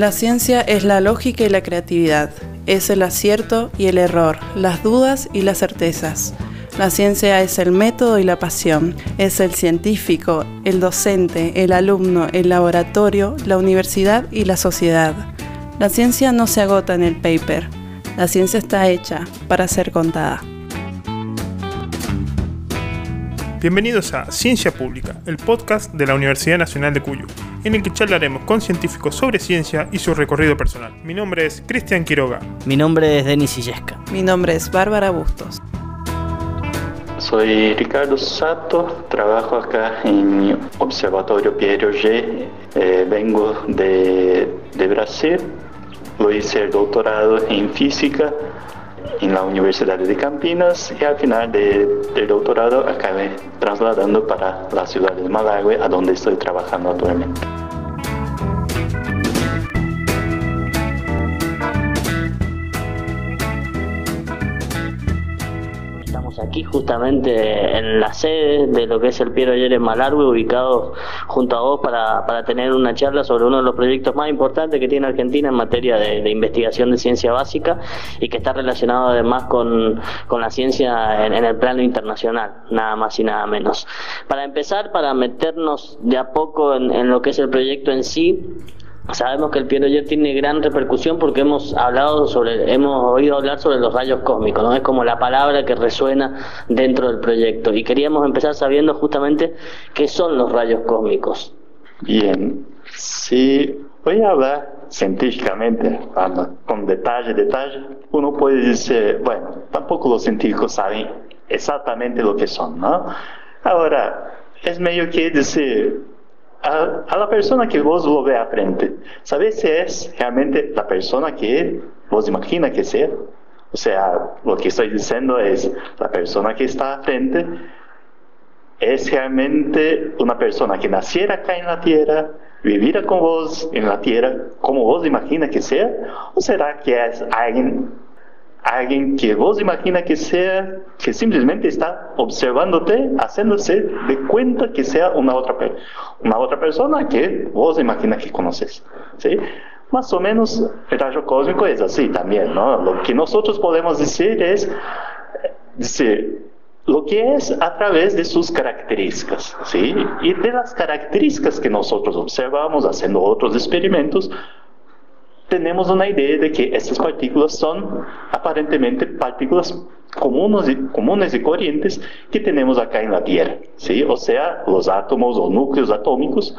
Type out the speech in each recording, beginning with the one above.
La ciencia es la lógica y la creatividad, es el acierto y el error, las dudas y las certezas. La ciencia es el método y la pasión, es el científico, el docente, el alumno, el laboratorio, la universidad y la sociedad. La ciencia no se agota en el paper, la ciencia está hecha para ser contada. Bienvenidos a Ciencia Pública, el podcast de la Universidad Nacional de Cuyo, en el que charlaremos con científicos sobre ciencia y su recorrido personal. Mi nombre es Cristian Quiroga. Mi nombre es Denis Illesca. Mi nombre es Bárbara Bustos. Soy Ricardo Sato, trabajo acá en Observatorio Piero G. Eh, vengo de, de Brasil, lo hice el doctorado en física en la Universidad de Campinas y al final de, del doctorado acabé trasladando para la ciudad de Malawi, a donde estoy trabajando actualmente. Aquí justamente en la sede de lo que es el Piero Ayer en Malargue, ubicado junto a vos para, para, tener una charla sobre uno de los proyectos más importantes que tiene Argentina en materia de, investigación de ciencia básica y que está relacionado además con, con la ciencia en, el plano internacional, nada más y nada menos. Para empezar, para meternos de a poco en, en lo que es el proyecto en sí, Sabemos que el Piero tiene gran repercusión porque hemos hablado sobre, hemos oído hablar sobre los rayos cósmicos, ¿no? Es como la palabra que resuena dentro del proyecto. Y queríamos empezar sabiendo justamente qué son los rayos cósmicos. Bien, si voy a hablar científicamente, con detalle, detalle, uno puede decir, bueno, tampoco los científicos saben exactamente lo que son, ¿no? Ahora, es medio que decir, a, a, la persona que vos lo ve a frente, ¿sabes si es realmente la persona que vos imagina que sea? O sea, lo que estoy diciendo es, la persona que está a frente es realmente una persona que naciera acá en la tierra, viviera con vos en la tierra, como vos imagina que sea, o será que es alguien alguien que vos imagina que sea, que simplemente está observándote, haciéndose de cuenta que sea una otra, una otra persona que vos imagina que conoces. ¿sí? Más o menos el rayo cósmico es así también, ¿no? Lo que nosotros podemos decir es, decir, lo que es a través de sus características, ¿sí? Y de las características que nosotros observamos haciendo otros experimentos, tenemos una idea de que estas partículas son aparentemente partículas comunes y, comunes y corrientes que tenemos acá en la Tierra, ¿sí? o sea, los átomos o núcleos atómicos,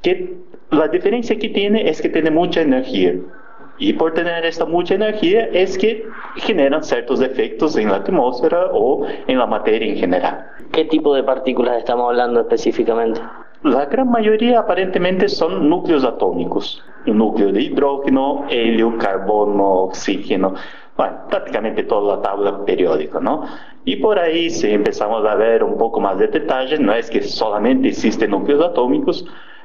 que la diferencia que tiene es que tiene mucha energía. Y por tener esta mucha energía es que generan ciertos efectos en la atmósfera o en la materia en general. ¿Qué tipo de partículas estamos hablando específicamente? La gran mayoría aparentemente son núcleos atómicos. Un núcleo de hidrógeno, helio, carbono, oxígeno. Bueno, prácticamente toda la tabla periódica, ¿no? Y por ahí, si empezamos a ver un poco más de detalle, no es que solamente existen núcleos atómicos,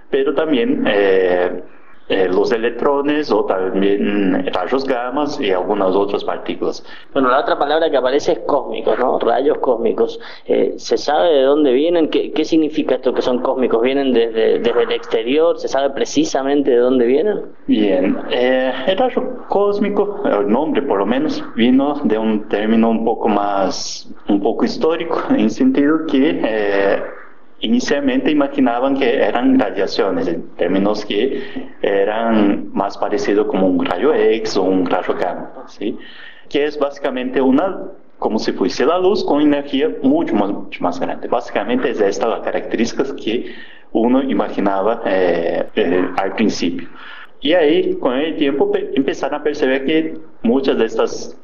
pero también eh, eh, los electrones o también rayos gamma y algunas otras partículas. Bueno, la otra palabra que aparece es cósmicos, ¿no? Rayos cósmicos. Eh, ¿Se sabe de dónde vienen? ¿Qué, ¿Qué, significa esto que son cósmicos? ¿Vienen desde, desde, el exterior? ¿Se sabe precisamente de dónde vienen? Bien, eh, el rayo cósmico, el nombre por lo menos, vino de un término un poco más, un poco histórico, en sentido que eh, inicialmente imaginaban que eran radiaciones, en términos que eran más parecidos como un rayo X o un rayo gamma, ¿sí? que es básicamente una, como si fuese la luz con energía mucho mucho más grande. Básicamente es esta la característica que uno imaginaba eh, eh, al principio. Y ahí, con el tiempo, empezaron a perceber que muchas de estas,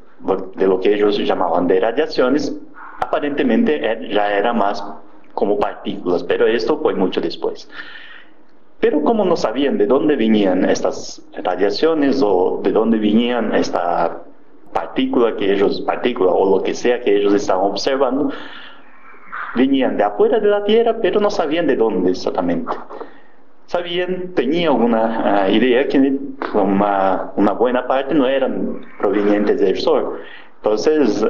de lo que ellos llamaban de radiaciones, aparentemente er, ya era más como partículas, pero esto fue mucho después. Pero como no sabían de dónde venían estas radiaciones o de dónde venían esta partícula que ellos, partícula o lo que sea que ellos estaban observando, venían de afuera de la Tierra, pero no sabían de dónde exactamente. Sabían, tenían una ah, idea que una, una, buena parte no eran provenientes del Sol. Entonces,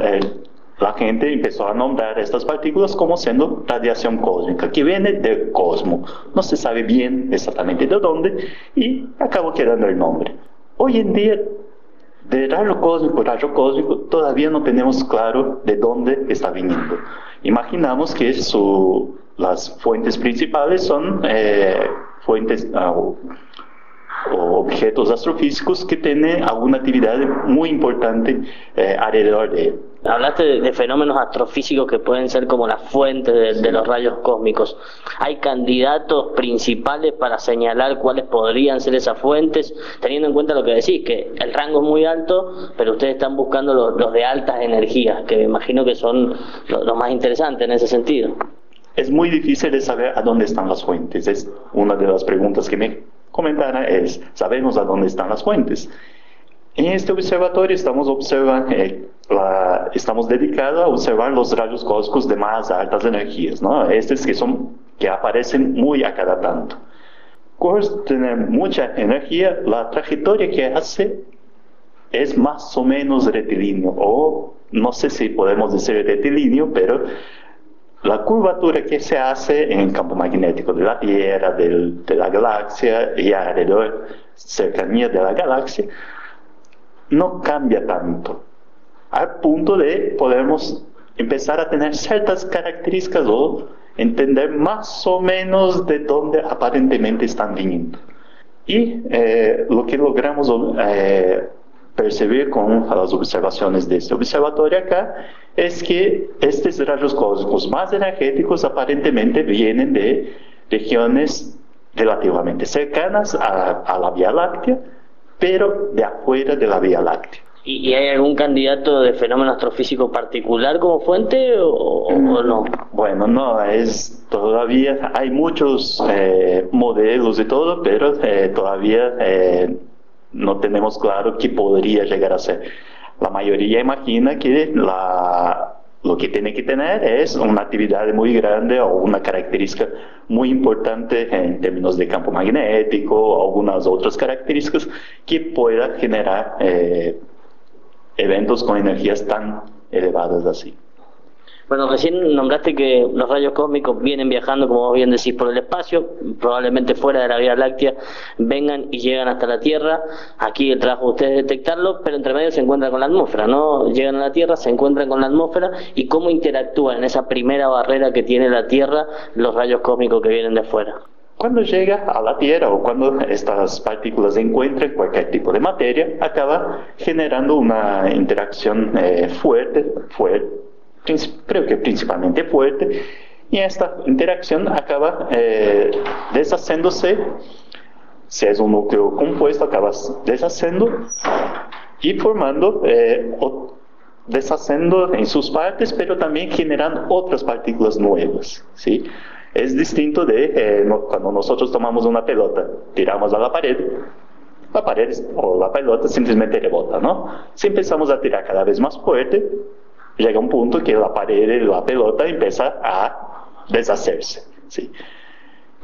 la gente empezó a nombrar estas partículas como siendo radiación cósmica, que viene del cosmos. No se sabe bien exactamente de dónde y acabó quedando el nombre. Hoy en día, de rayo cósmico, rayo cósmico, todavía no tenemos claro de dónde está viniendo. Imaginamos que su, las fuentes principales son eh, fuentes uh, o objetos astrofísicos que tienen alguna actividad muy importante eh, alrededor de él. Hablaste de, fenómenos astrofísicos que pueden ser como la fuente de, los rayos cósmicos. ¿Hay candidatos principales para señalar cuáles podrían ser esas fuentes, teniendo en cuenta lo que decís, que el rango es muy alto, pero ustedes están buscando los, de altas energías, que me imagino que son los más interesantes en ese sentido? Es muy difícil de saber a dónde están las fuentes. Es una de las preguntas que me comentaron, es, ¿sabemos a dónde están las fuentes? En este observatorio estamos, eh, estamos dedicados a observar los rayos cósmicos de más altas energías, ¿no? estos que, son, que aparecen muy a cada tanto. Por tener mucha energía, la trayectoria que hace es más o menos rectilíneo, o no sé si podemos decir rectilíneo, pero la curvatura que se hace en el campo magnético de la Tierra, de la galaxia y alrededor, cercanía de la galaxia, no cambia tanto, al punto de podemos empezar a tener ciertas características o entender más o menos de dónde aparentemente están viniendo. Y eh, lo que logramos eh, percibir con las observaciones de este observatorio acá es que estos rayos cósmicos más energéticos aparentemente vienen de regiones relativamente cercanas a, a la Vía Láctea, pero de afuera de la Vía Láctea. ¿Y, hay algún candidato de fenómeno astrofísico particular como fuente o, no? Bueno, no, es todavía hay muchos eh, modelos y todo, pero eh, todavía eh, no tenemos claro qué podría llegar a ser. La mayoría imagina que lo que tiene que tener es una actividad muy grande o una característica muy importante en términos de campo magnético o algunas otras características que pueda generar eh, eventos con energías tan elevadas así. Bueno, recién nombraste que los rayos cósmicos vienen viajando, como vos bien decís, por el espacio, probablemente fuera de la Vía Láctea, vengan y llegan hasta la Tierra. Aquí el trabajo de ustedes es detectarlo, pero entre medio se encuentran con la atmósfera, ¿no? Llegan a la Tierra, se encuentran con la atmósfera y cómo interactúan en esa primera barrera que tiene la Tierra los rayos cósmicos que vienen de afuera. Cuando llega a la Tierra o cuando estas partículas encuentran cualquier tipo de materia, acaba generando una interacción eh, fuerte, fuerte creo que principalmente fuerte, y esta interacción acaba eh, deshaciéndose, si es un núcleo compuesto, acaba deshaciendo y formando, eh, o deshaciendo en sus partes, pero también generando otras partículas nuevas. ¿sí? Es distinto de eh, cuando nosotros tomamos una pelota, tiramos a la pared, la pared o la pelota simplesmente rebota, ¿no? Si empezamos a tirar cada vez más fuerte, llega un punto que la pared, la pelota empieza a deshacerse. ¿sí?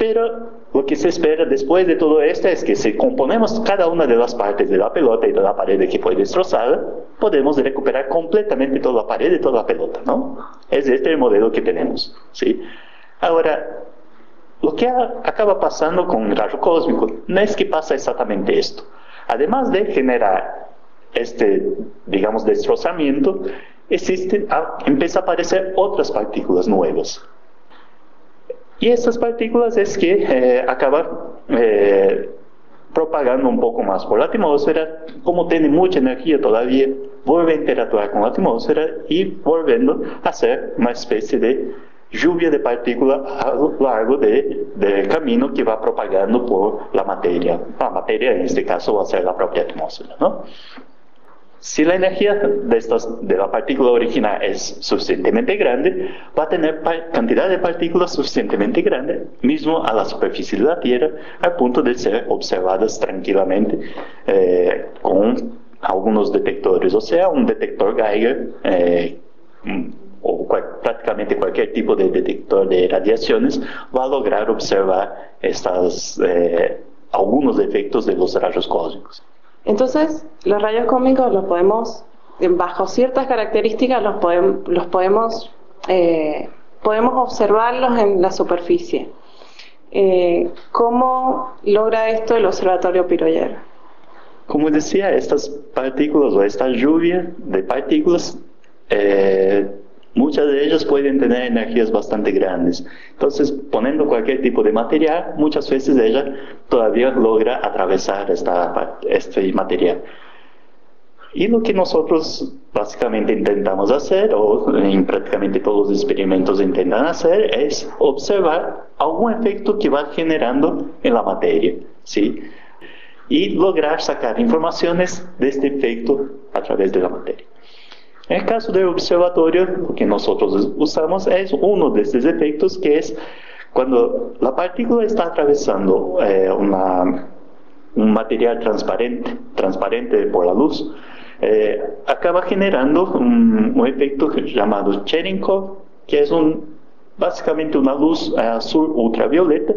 Pero lo que se espera después de todo esto es que si componemos cada una de las partes de la pelota y de la pared que fue destrozada, podemos recuperar completamente toda la pared y toda la pelota, ¿no? Es este el modelo que tenemos, ¿sí? Ahora, lo que acaba pasando con el rayo cósmico no es que pasa exactamente esto. Además de generar este, digamos, destrozamiento, existen, ah, empieza a aparecer otras partículas nuevas. Y estas partículas es que eh, acaban eh, propagando un poco más por la atmósfera, como tiene mucha energía todavía, vuelve a interactuar con la atmósfera y volviendo a ser una especie de lluvia de partículas a lo largo del camino que va propagando por la materia. La materia en este caso va a ser la propia atmósfera. ¿no? Si la energía de, estas, de la partícula original es suficientemente grande, va a tener cantidad de partículas suficientemente grande, mismo a la superficie de la Tierra, al punto de ser observadas tranquilamente eh, con algunos detectores, o sea, un detector Geiger eh, o prácticamente cualquier tipo de detector de radiaciones va a lograr observar estas, eh, algunos efectos de los rayos cósmicos. Entonces, los rayos cósmicos los podemos bajo ciertas características los, los podemos, eh, podemos observarlos en la superficie. Eh, ¿Cómo logra esto el Observatorio Piroyer? Como decía, estas partículas o esta lluvia de partículas, eh, muchas de ellas pueden tener energías bastante grandes. Entonces, poniendo cualquier tipo de material, muchas veces ella todavía logra atravesar esta, este material. Y lo que nosotros básicamente intentamos hacer, o en prácticamente todos los experimentos intentan hacer, es observar algún efecto que va generando en la materia, ¿sí? Y lograr sacar informaciones de este efecto a través de la materia. En el caso del observatorio, que nosotros usamos es uno de estos efectos que es cuando la partícula está atravesando eh, un material transparente, transparente por la luz, eh, acaba generando un, efecto llamado Cherenkov, que es un, básicamente una luz azul ultravioleta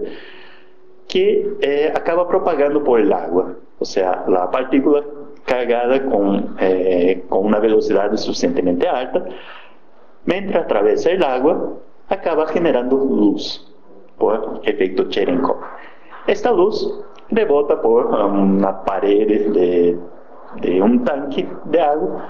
que eh, acaba propagando por el agua. O sea, la partícula cargada con, eh, con una suficientemente alta, mientras atraviesa el agua, acaba generando luz por efecto Cherenkov. Esta luz rebota por una pared de de un tanque de agua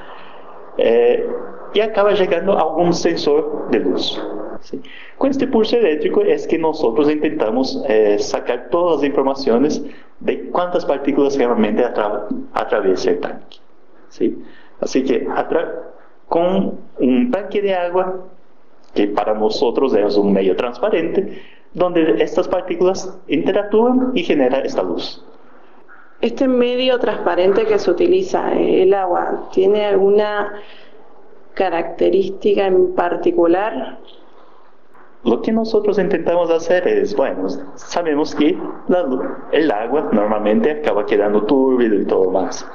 eh, y acaba llegando a algún sensor de luz. ¿sí? Con este pulso eléctrico es que nosotros intentamos eh, sacar todas las informaciones de cuántas partículas realmente atra atraviesa el tanque. ¿sí? Así que con un tanque de agua, que para nosotros es un medio transparente, donde estas partículas interactúan y genera esta luz. Este medio transparente que se utiliza, eh, el agua, ¿tiene alguna característica en particular? Lo que nosotros intentamos hacer es, bueno, sabemos que el agua normalmente acaba quedando turbio y todo más.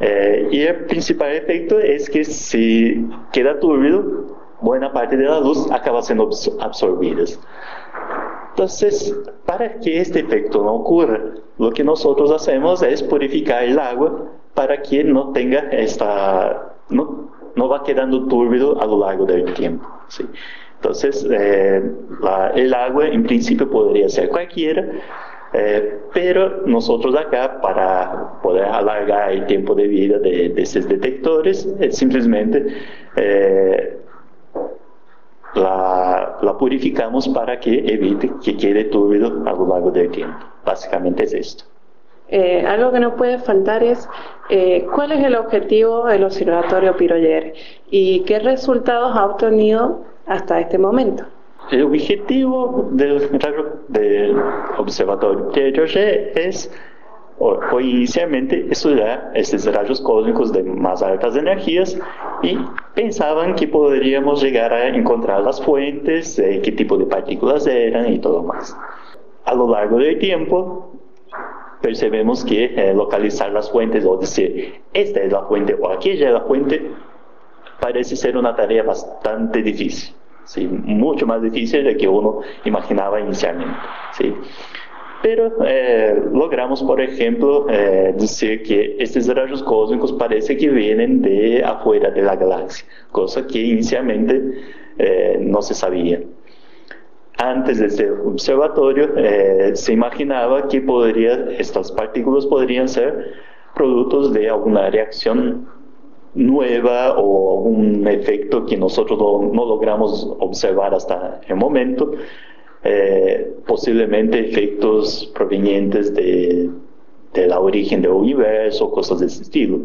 Eh, y el principal efecto es que si queda turbio, buena parte de la luz acaba siendo absorbida. Entonces, para que este efecto no ocurra, lo que nosotros hacemos es purificar el agua para que no tenga esta, no, no va quedando turbio a lo largo del tiempo. ¿sí? Entonces, eh, el agua en principio podría ser cualquiera, eh, pero nosotros acá, para poder alargar el tiempo de vida de, de estos detectores, simplemente eh, la, la, purificamos para que evite que quede turbio a lo largo del tiempo. Básicamente es esto. Algo que no puede faltar es cuál es el objetivo del Observatorio Piroyer y qué resultados ha obtenido hasta este momento. El objetivo del, del Observatorio Piroyer es Hoy inicialmente estudiar estos rayos cósmicos de más altas energías y pensaban que podríamos llegar a encontrar las fuentes, eh, qué tipo de partículas eran y todo más. A lo largo del tiempo percebemos que eh, localizar las fuentes o decir esta es la fuente o aquella es la fuente parece ser una tarea bastante difícil, ¿sí? mucho más difícil de que uno imaginaba inicialmente. ¿sí? Pero eh, logramos, por ejemplo, eh, decir que estos rayos cósmicos parece que vienen de afuera de la galaxia, cosa que inicialmente eh, no se sabía. Antes de este observatorio se imaginaba que podría, estas partículas podrían ser productos de alguna reacción nueva o un efecto que nosotros no, no logramos observar hasta el momento, eh, posiblemente efectos provenientes de, de, la origen del universo, cosas de ese estilo.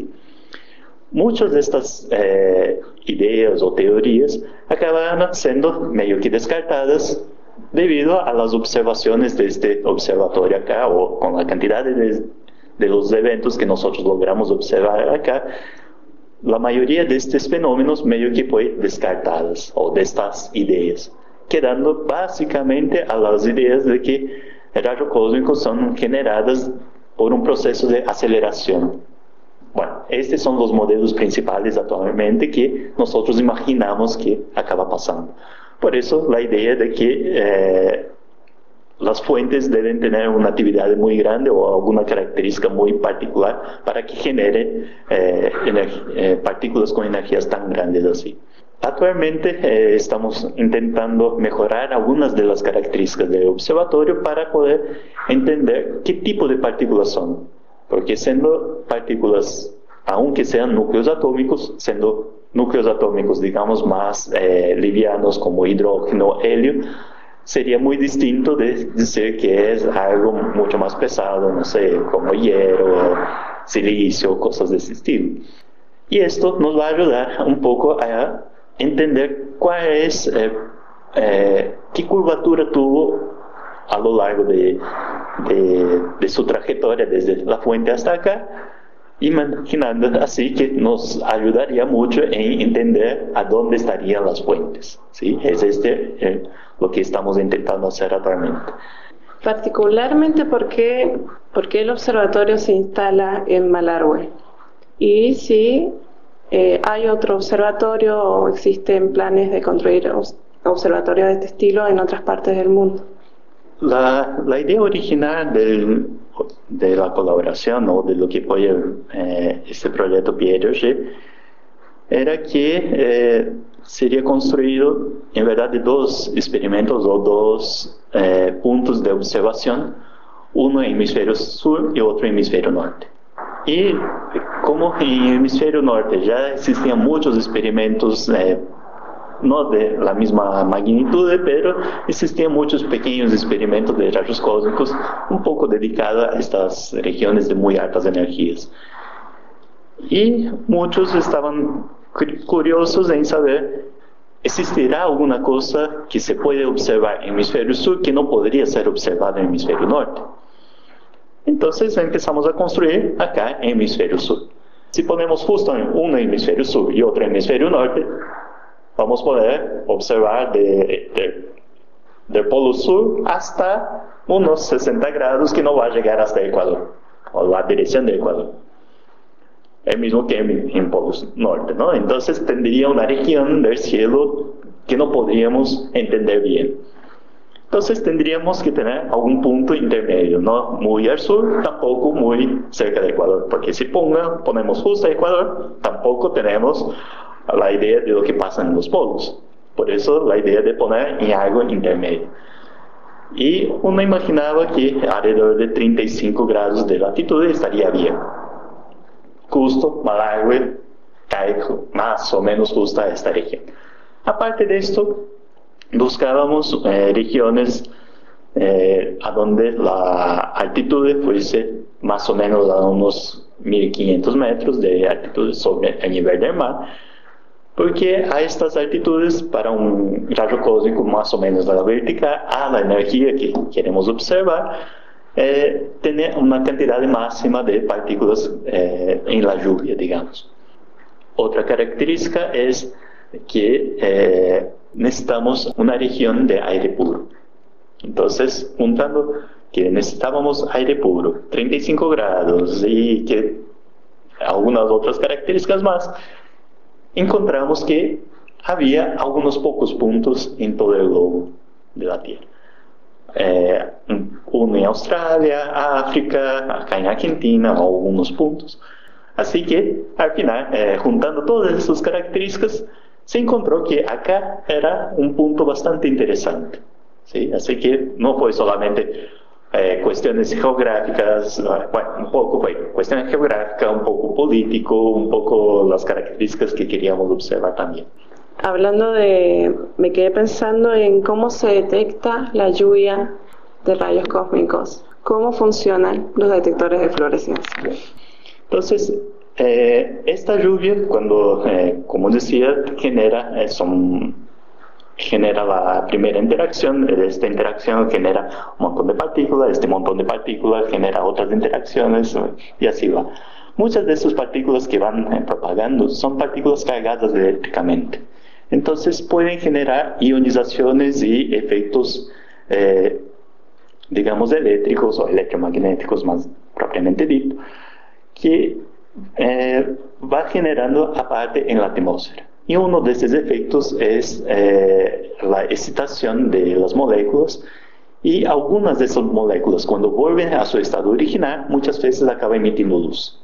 Muchas de estas eh, ideas o teorías acabaron siendo medio que descartadas debido a las observaciones de este observatorio acá o con la cantidad de, de los eventos que nosotros logramos observar acá, la mayoría de estos fenómenos medio que fue descartadas o de estas ideas quedando básicamente a las ideas de que rayos cósmicos son generadas por un proceso de aceleración. Bueno, estos son los modelos principales actualmente que nosotros imaginamos que acaba pasando. Por eso la idea de que eh, las fuentes deben tener una actividad muy grande o alguna característica muy particular para que genere eh, eh, partículas con energías tan grandes así. Actualmente eh, estamos intentando mejorar algunas de las características del observatorio para poder entender qué tipo de partículas son. Porque siendo partículas, aunque sean núcleos atómicos, siendo núcleos atómicos, digamos, más livianos como hidrógeno, helio, sería muy distinto de decir que es algo mucho más pesado, no sé, como hierro, silicio, cosas de ese estilo. Y esto nos va a ayudar un poco a entender cuál es, eh, eh, qué curvatura tuvo a lo largo de, de, de su trayectoria desde la fuente hasta acá imaginando así que nos ayudaría mucho en entender a dónde estarían las fuentes. ¿sí? Es este eh, lo que estamos intentando hacer actualmente. Particularmente porque, porque el observatorio se instala en Malargüe y si eh, hay otro observatorio o existen planes de construir observatorios de este estilo en otras partes del mundo. La, la idea original del, de la colaboración o de lo que fue eh, este proyecto Piaget era que eh, sería construido en verdad dos experimentos o dos eh, puntos de observación, uno en hemisferio sur y otro en hemisferio norte. Y como en hemisferio norte ya existían muchos experimentos eh, no de la misma magnitud, pero existían muchos pequeños experimentos de rayos cósmicos un poco dedicados a estas regiones de muy altas energías. Y muchos estaban curiosos en saber, ¿existirá alguna cosa que se puede observar en el hemisferio sur que no podría ser observada en el hemisferio norte? Entonces empezamos a construir acá en el hemisferio sur. Si ponemos justo en un hemisferio sur y otro hemisferio norte, vamos a poder observar de, del polo sur hasta unos 60 grados que no va a llegar hasta Ecuador, o la dirección del Ecuador. El mismo que en, en polo norte, ¿no? Entonces tendría una región del cielo que no podríamos entender bien. Entonces tendríamos que tener algún punto intermedio, no muy al sur, tampoco muy cerca del Ecuador, porque si ponga, ponemos justo el Ecuador, tampoco tenemos la idea de lo que pasa en los polos. Por eso la idea de poner en algo intermedio. Y uno imaginaba que alrededor de 35 grados de latitud estaría bien. Justo, Malawi cae más o menos justo a esta región. Aparte de esto, buscábamos eh, regiones eh, a donde la altitud fuese más o menos a unos 1500 metros de altitud sobre el nivel del mar porque a estas altitudes, para un rayo cósmico más o menos a la vertical, a la energía que queremos observar, eh, tiene una cantidad máxima de partículas eh, en la lluvia, digamos. Otra característica es que eh, necesitamos una región de aire puro. Entonces, juntando que necesitábamos aire puro, 35 grados y que algunas otras características más, encontramos que había algunos pocos puntos en todo el globo de la Tierra. Eh, uno en Australia, África, acá en Argentina, algunos puntos. Así que al final, eh, juntando todas esas características, se encontró que acá era un punto bastante interesante. ¿sí? Así que no fue solamente eh, cuestiones geográficas, bueno, un poco fue cuestión geográfica, un poco político, un poco las características que queríamos observar también. Hablando de, me quedé pensando en cómo se detecta la lluvia de rayos cósmicos, cómo funcionan los detectores de fluorescencia. Entonces, eh, esta lluvia, cuando, eh, como decía, genera, son genera la primera interacción, esta interacción genera un montón de partículas, este montón de partículas genera otras interacciones y así va. Muchas de esas partículas que van eh, propagando son partículas cargadas eléctricamente. Entonces pueden generar ionizaciones y efectos, eh, digamos, eléctricos o electromagnéticos más propiamente dicho, que eh, va generando aparte en la atmósfera. Y uno de estos efectos es eh, la excitación de las moléculas Y algunas de esas moléculas, cuando vuelven a su estado original, muchas veces acaban emitiendo luz.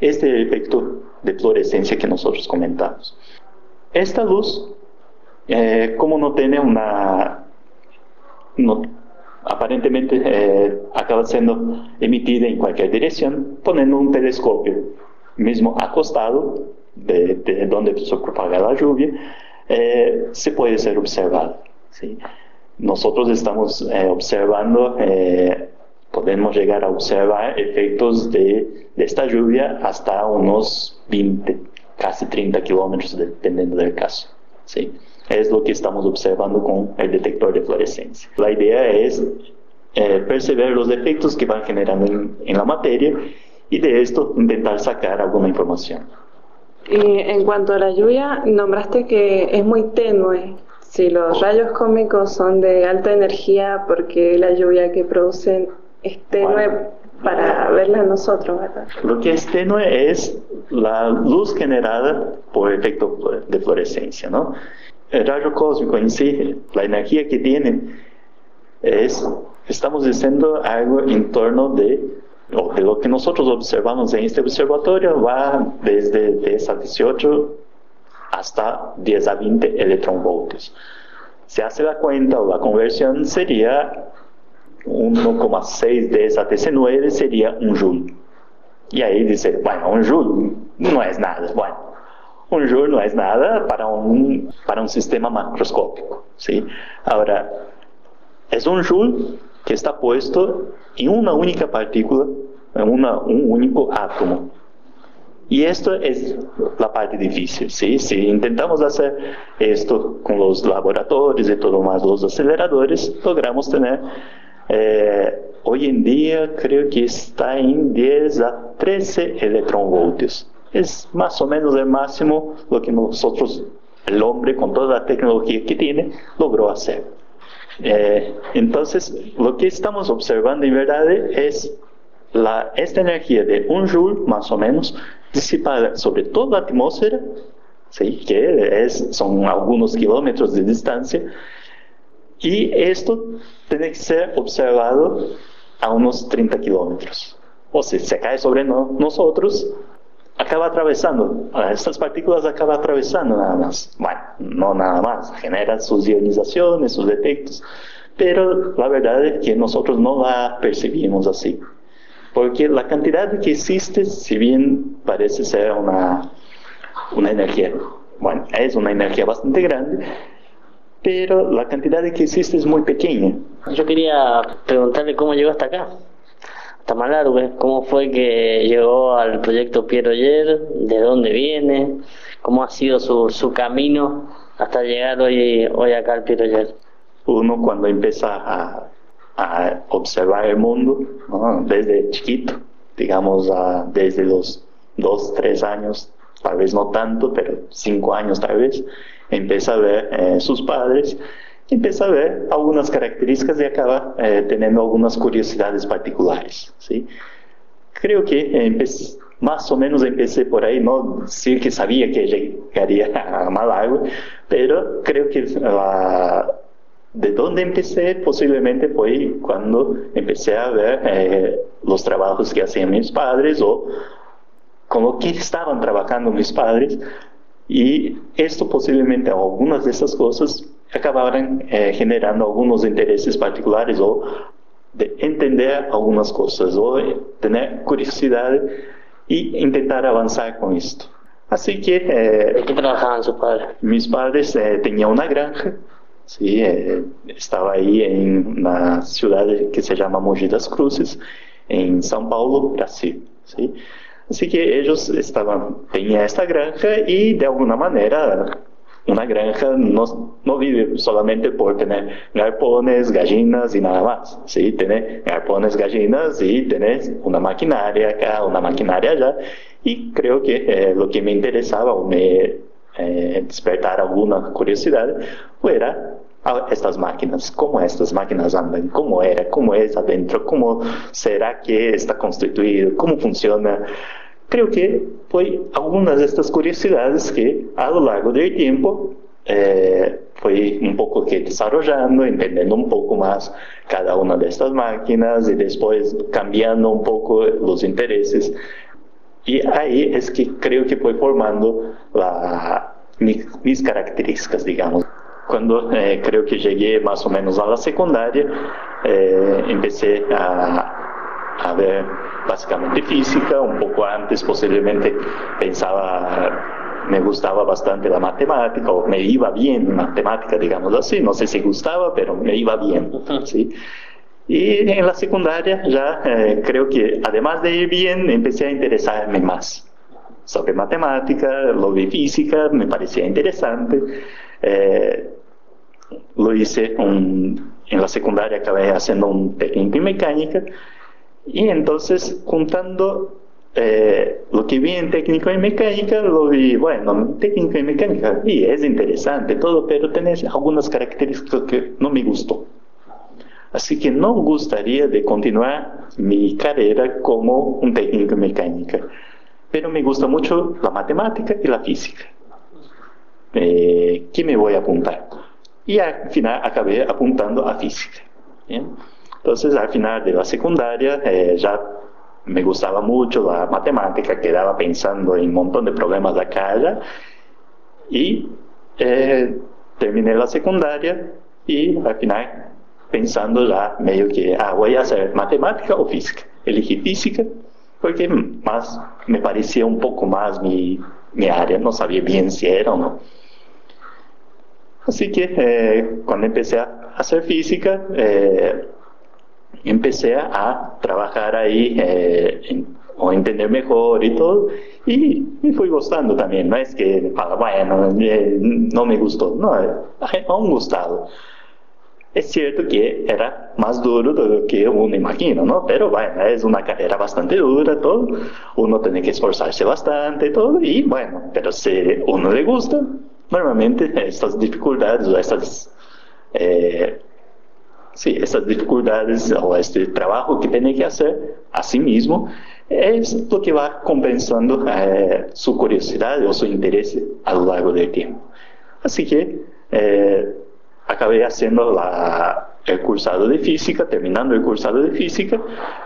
Este es el efecto de fluorescencia que nosotros comentamos. Esta luz, eh, como no tiene una... aparentemente eh, acaba siendo emitida en cualquier dirección, poniendo un telescopio mismo acostado de, donde se propaga la lluvia, eh, se puede ser observado. ¿sí? Nosotros estamos observando podemos llegar a observar efectos de, esta lluvia hasta unos 20, casi 30 kilómetros, dependiendo del caso. ¿sí? Es lo que estamos observando con el detector de fluorescencia. La idea es eh, percibir los efectos que van generando en, la materia y de esto intentar sacar alguna información. Y en cuanto a la lluvia, nombraste que es muy tenue. Si los rayos cósmicos son de alta energía, porque la lluvia que producen es tenue para verla nosotros, ¿verdad? Lo que es tenue es la luz generada por efecto de fluorescencia, ¿no? El rayo cósmico en sí, la energía que tiene, es, estamos diciendo algo en torno de, de lo que nosotros observamos en este observatorio, va desde 10 a 18 hasta 10 a 20 electronvoltios. Se hace la cuenta o la conversión sería 1,6 de esa TC9 sería un joule. Y ahí dice, bueno, un joule no es nada. Bueno, un joule no es nada para un, para sistema macroscópico. ¿sí? Ahora, es joule que está puesto en una única partícula, en una, un único átomo. Y esto es la parte difícil, ¿sí? Si intentamos hacer esto con los laboratorios y todo más, los aceleradores, logramos tener eh, hoy en día que está en 10 a 13 electronvoltios. Es más o menos el máximo lo que nosotros, el hombre con toda la tecnología que tiene, logró hacer. Eh, entonces, lo que estamos observando en verdad es la, esta energía de un joule, más o menos, disipada sobre toda la atmósfera, ¿sí? que es, son algunos kilómetros de distancia, y esto tiene que ser observado a unos 30 kilómetros. O si se cae sobre nosotros, acaba atravesando, estas partículas acaba atravesando nada más. Bueno, no nada más, genera sus ionizaciones, sus defectos, pero la verdad es que nosotros no la percibimos así. Porque la cantidad que existe, si bien parece ser una, una energía, bueno, es una energía bastante grande, pero la cantidad que existe es muy pequeña. Yo quería preguntarle cómo llegó hasta acá, hasta Malargue, cómo fue que llegó al proyecto Piero Oyer, de dónde viene, cómo ha sido su, su camino hasta llegar hoy, hoy acá al Piero Oyer. Uno cuando empieza a, a observar el mundo, desde chiquito, digamos desde los dos, tres años, tal vez no tanto, pero cinco años tal vez, empieza a ver eh, sus padres, empieza a ver algunas características y acaba eh, teniendo algunas curiosidades particulares. ¿sí? Creo que más o menos empecé por ahí, no decir que sabía que llegaría a Malawi, pero creo que de dónde empecé posiblemente fue cuando empecé a ver eh, los trabajos que hacían mis padres o con lo que estaban trabajando mis padres y esto posiblemente, algunas de estas cosas, acabaran eh, generando algunos intereses particulares o de entender algunas cosas o tener curiosidad y intentar avanzar con esto. Así que... Eh, qué trabajaban sus padres? Mis padres eh, tenían una granja, sí, eh, estaba ahí en una ciudad que se llama Mogi das Cruzes, en São Paulo, Brasil. ¿sí? Así que ellos estaban, tenían esta granja y de alguna manera una granja no, no, vive solamente por tener galpones, gallinas y nada más. Sí, tener galpones, gallinas y tener una maquinaria acá, una maquinaria allá. Y creo que eh, lo que me interesaba o me eh, despertar alguna curiosidad era estas máquinas, cómo estas máquinas andan, cómo era, cómo es adentro, cómo será que está constituido, cómo funciona. Creo que fue algunas de estas curiosidades que a lo largo del tiempo eh, fui un poco que desarrollando, entendiendo un poco más cada una de estas máquinas y después cambiando un poco los intereses. Y ahí es que creo que fue formando la, mis, mis características, digamos. Cuando eh, creo que llegué más o menos a la secundaria, eh, empecé a, a ver básicamente física, un poco antes posiblemente pensaba, me gustaba bastante la matemática, o me iba bien matemática, digamos así, no sé si gustaba, pero me iba bien, ¿sí? Y en la secundaria ya eh, creo que además de ir bien, empecé a interesarme más sobre matemática, lo de física, me parecía interesante. Eh, lo hice un, en la secundaria, acabé haciendo un técnico en mecánica y entonces juntando eh, lo que vi en técnico en mecánica, lo vi, bueno, técnico en mecánica, y es interesante todo, pero tiene algunas características que no me gustó. Así que no gustaría de continuar mi carrera como un técnico en mecánica, pero me gusta mucho la matemática y la física. Eh, ¿Qué me voy a apuntar? Y al final acabé apuntando a física. Entonces, al final de la secundaria, eh, ya me gustaba mucho la matemática, quedaba pensando en un montón de problemas de acá allá, y eh, terminé la secundaria y al final pensando ya medio que, ah, voy a hacer matemática o física. Elegí física porque más me parecía un poco más mi, mi área, no sabía bien si era o no. Así que eh, cuando empecé a hacer física, empecé a trabajar ahí eh, o entender mejor y todo, y fui gustando también, no es que, bueno, no me gustó, no, ha un gustado. Es cierto que era más duro de lo que uno imagina, ¿no? Pero bueno, es una carrera bastante dura, todo. Uno tiene que esforzarse bastante, todo. Y bueno, pero si uno le gusta, normalmente estas dificultades o estas, eh, sí, estas dificultades o este trabajo que tiene que hacer a sí mismo es lo que va compensando eh, su curiosidad o su interés a lo largo del tiempo. Así que eh, acabé haciendo la, el cursado de física, terminando el cursado de física,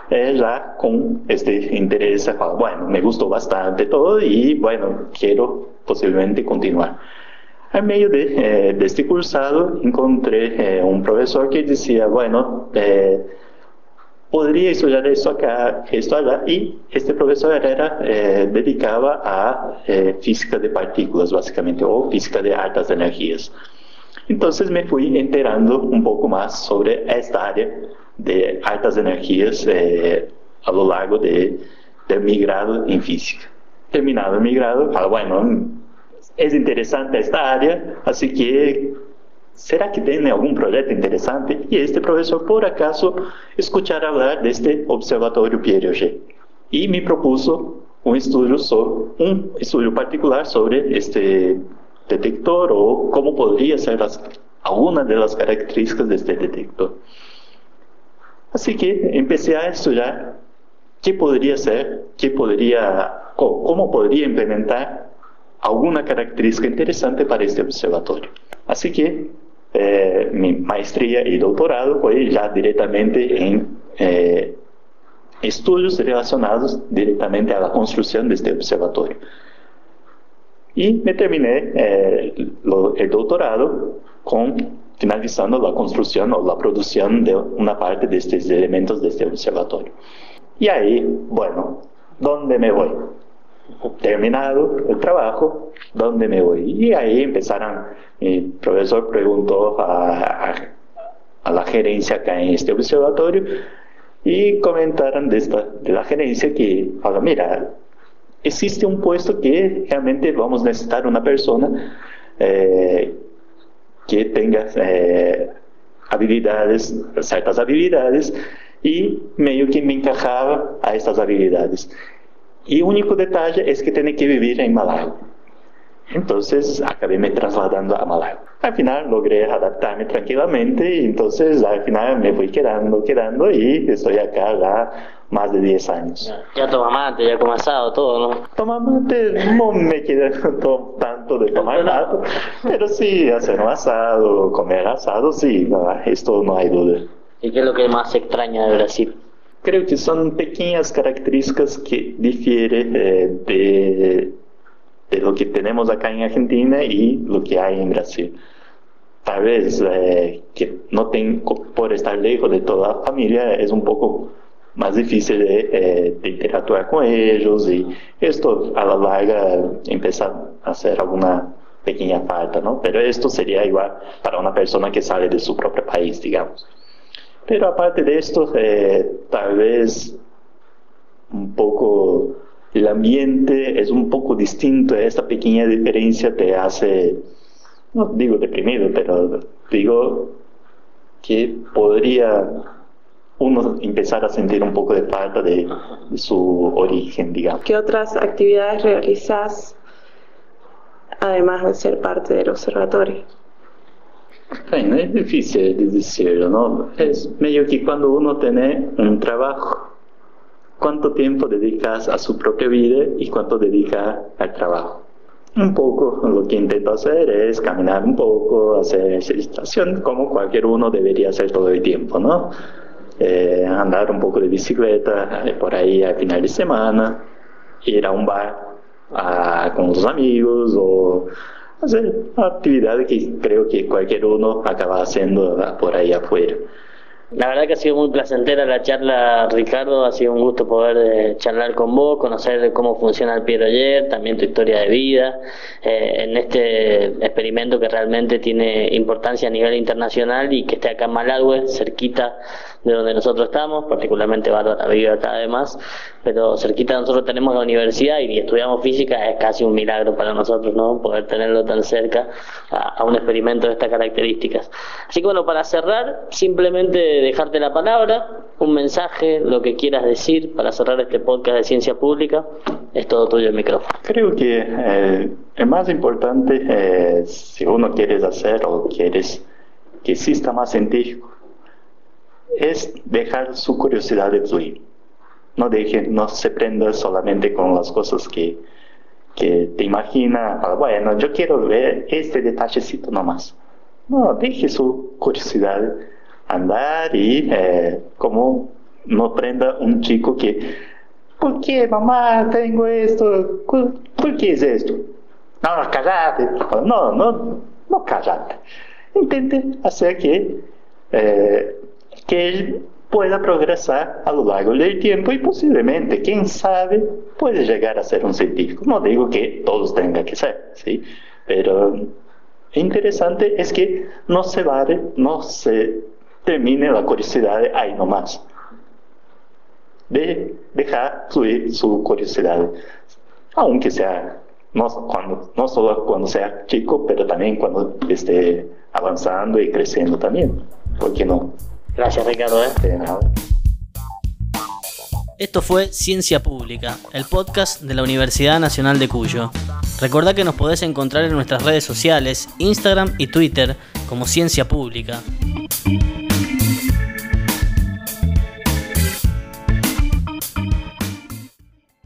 ya con este interés, bueno, me gustó bastante todo y bueno, quiero posiblemente continuar. En medio de, eh, de este cursado encontré eh, un profesor que decía, bueno, eh, podría estudiar esto acá, esto allá, y este profesor era, dedicaba a física de partículas, básicamente, o física de altas energías. Entonces me fui enterando un poco más sobre esta área de altas energías a lo largo de, de mi grado en física. Terminado mi grado, ah, bueno, es interesante esta área, así que ¿será que tiene algún proyecto interesante? Y este profesor, por acaso, escuchar hablar de este observatorio Pierre Auger y me propuso un estudio, sobre, un estudio particular sobre este detector o cómo podría ser alguna de las características de este detector. Así que empecé a estudiar qué podría ser, qué podría, cómo podría implementar alguna característica interesante para este observatorio. Así que eh, mi maestría y doctorado fue ya directamente en eh, estudios relacionados directamente a la construcción de este observatorio. Y me terminé eh, el doctorado con finalizando la construcción o la producción de una parte de estos elementos de este observatorio. Y ahí, bueno, ¿dónde me voy? Terminado el trabajo, ¿dónde me voy? Y ahí empezaron, mi profesor preguntó a, la gerencia acá en este observatorio y comentaron de, esta, de la gerencia que, mira, existe un puesto que realmente vamos a necesitar una persona eh, que tenga eh, habilidades, ciertas habilidades, y medio que me encajaba a estas habilidades. Y único detalle es que tiene que vivir en Malago. Entonces acabé me trasladando a Malago. Al final logré adaptarme tranquilamente y entonces al final me fui quedando, quedando y estoy acá ya más de 10 años. Ya toma mate, ya come asado, todo, ¿no? Tomar mate no me queda tanto de tomar mate, pero sí hacer un asado, comer asado, sí, esto no hay duda. ¿Y qué es lo que más extraña de Brasil? Creo que son pequeñas características que difieren eh, de, de lo que tenemos acá en Argentina y lo que hay en Brasil tal vez eh, que no tengo, por estar lejos de toda la familia, es un poco más difícil de, eh, de, interactuar con ellos y esto a la larga empieza a hacer alguna pequeña falta, ¿no? Pero esto sería igual para una persona que sale de su propio país, digamos. Pero aparte de esto, eh, tal vez un poco el ambiente es un poco distinto, esta pequeña diferencia te hace no digo deprimido, pero digo que podría uno empezar a sentir un poco de falta de, su origen, digamos. ¿Qué otras actividades realizas además de ser parte del observatorio? Bueno, es difícil de decirlo, ¿no? Es medio que cuando uno tiene un trabajo, ¿cuánto tiempo dedicas a su propia vida y cuánto dedicas al trabajo? un poco lo que intento hacer es caminar un poco, hacer ejercitación como cualquier uno debería hacer todo el tiempo, ¿no? Eh, andar un poco de bicicleta eh, por ahí al final de semana, ir a un bar con los amigos o hacer actividades que creo que cualquier uno acaba haciendo por ahí afuera. La verdad que ha sido muy placentera la charla, Ricardo. Ha sido un gusto poder eh, charlar con vos, conocer cómo funciona el Piero Ayer, también tu historia de vida, eh, en este experimento que realmente tiene importancia a nivel internacional y que esté acá en Maladue, cerquita de donde nosotros estamos, particularmente Bárbara vive acá además, pero cerquita nosotros tenemos la universidad y estudiamos física, es casi un milagro para nosotros, ¿no? Poder tenerlo tan cerca a, un experimento de estas características. Así que bueno, para cerrar, simplemente dejarte la palabra, un mensaje, lo que quieras decir para cerrar este podcast de ciencia pública, es todo tuyo el micrófono. Creo que eh, el más importante, eh, si uno quiere hacer o quieres que exista más científico, es dejar su curiosidad de fluir. No deje, no se prenda solamente con las cosas que, que te imagina, ah, bueno, yo quiero ver este detallecito nomás. No, deje su curiosidad andar y eh, como no prenda un chico que, ¿por qué mamá tengo esto? ¿Por qué es esto? No, callate. No, no, no callate. Intente hacer que eh, que él pueda progresar a lo largo del tiempo y posiblemente, quién sabe, puede llegar a ser un científico. No digo que todos tengan que ser, ¿sí? Pero interesante es que no se vale, no se termine la curiosidad ahí nomás. De dejar fluir su curiosidad, aunque sea, no, cuando, no solo cuando sea chico, pero también cuando esté avanzando y creciendo también. ¿Por qué no? Gracias, Ricardo. ¿eh? Esto fue Ciencia Pública, el podcast de la Universidad Nacional de Cuyo. Recordá que nos podés encontrar en nuestras redes sociales, Instagram y Twitter, como Ciencia Pública.